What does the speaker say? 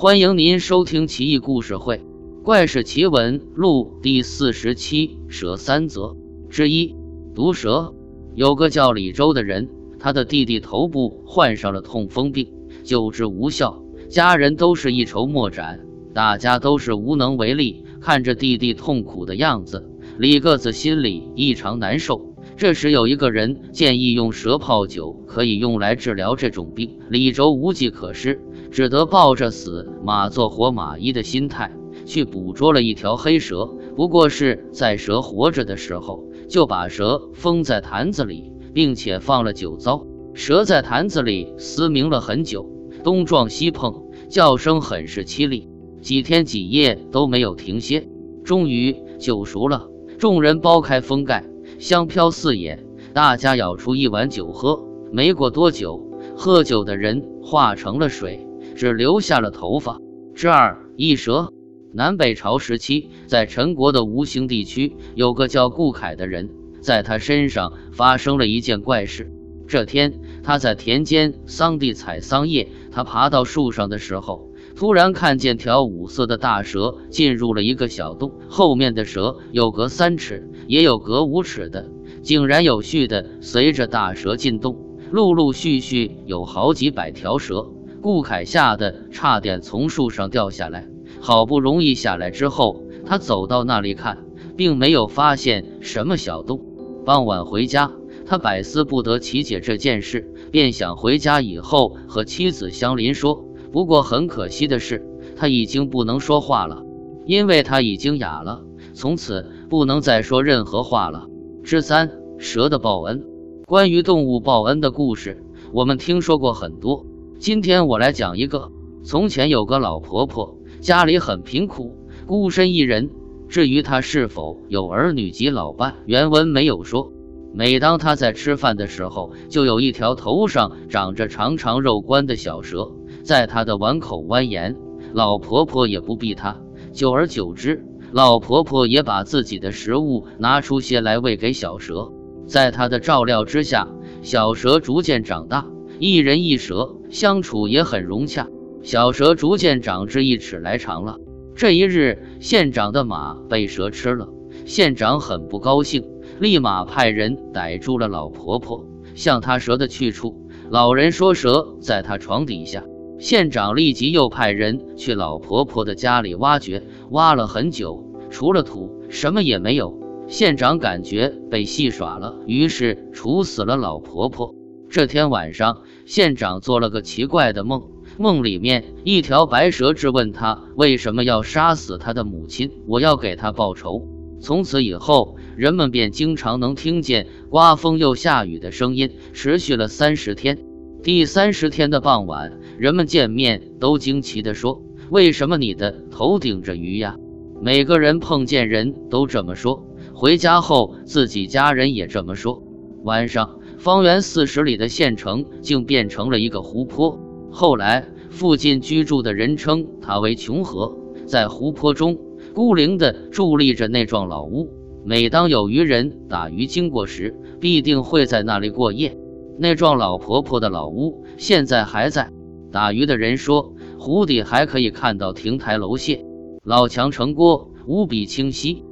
欢迎您收听《奇异故事会·怪事奇闻录》第四十七《蛇三则》之一。毒蛇有个叫李周的人，他的弟弟头部患上了痛风病，救治无效，家人都是一筹莫展，大家都是无能为力。看着弟弟痛苦的样子，李个子心里异常难受。这时有一个人建议用蛇泡酒可以用来治疗这种病，李周无计可施，只得抱着死马做活马医的心态去捕捉了一条黑蛇。不过是在蛇活着的时候，就把蛇封在坛子里，并且放了酒糟。蛇在坛子里嘶鸣了很久，东撞西碰，叫声很是凄厉，几天几夜都没有停歇。终于酒熟了，众人剥开封盖。香飘四野，大家舀出一碗酒喝。没过多久，喝酒的人化成了水，只留下了头发。之二一蛇。南北朝时期，在陈国的吴兴地区，有个叫顾恺的人，在他身上发生了一件怪事。这天，他在田间桑地采桑叶，他爬到树上的时候，突然看见条五色的大蛇进入了一个小洞，后面的蛇有隔三尺。也有隔五尺的，井然有序的随着大蛇进洞，陆陆续续有好几百条蛇。顾凯吓得差点从树上掉下来，好不容易下来之后，他走到那里看，并没有发现什么小洞。傍晚回家，他百思不得其解这件事，便想回家以后和妻子相邻说。不过很可惜的是，他已经不能说话了，因为他已经哑了。从此不能再说任何话了。之三，蛇的报恩。关于动物报恩的故事，我们听说过很多。今天我来讲一个。从前有个老婆婆，家里很贫苦，孤身一人。至于她是否有儿女及老伴，原文没有说。每当她在吃饭的时候，就有一条头上长着长长肉冠的小蛇在他的碗口蜿蜒。老婆婆也不避它，久而久之。老婆婆也把自己的食物拿出些来喂给小蛇，在她的照料之下，小蛇逐渐长大，一人一蛇相处也很融洽。小蛇逐渐长至一尺来长了。这一日，县长的马被蛇吃了，县长很不高兴，立马派人逮住了老婆婆，向她蛇的去处。老人说蛇在她床底下。县长立即又派人去老婆婆的家里挖掘，挖了很久，除了土，什么也没有。县长感觉被戏耍了，于是处死了老婆婆。这天晚上，县长做了个奇怪的梦，梦里面一条白蛇质问他为什么要杀死他的母亲，我要给他报仇。从此以后，人们便经常能听见刮风又下雨的声音，持续了三十天。第三十天的傍晚，人们见面都惊奇地说：“为什么你的头顶着鱼呀？”每个人碰见人都这么说。回家后，自己家人也这么说。晚上，方圆四十里的县城竟变成了一个湖泊。后来，附近居住的人称它为琼河。在湖泊中，孤零地伫立着那幢老屋。每当有渔人打鱼经过时，必定会在那里过夜。那幢老婆婆的老屋现在还在。打鱼的人说，湖底还可以看到亭台楼榭、老墙城郭，无比清晰。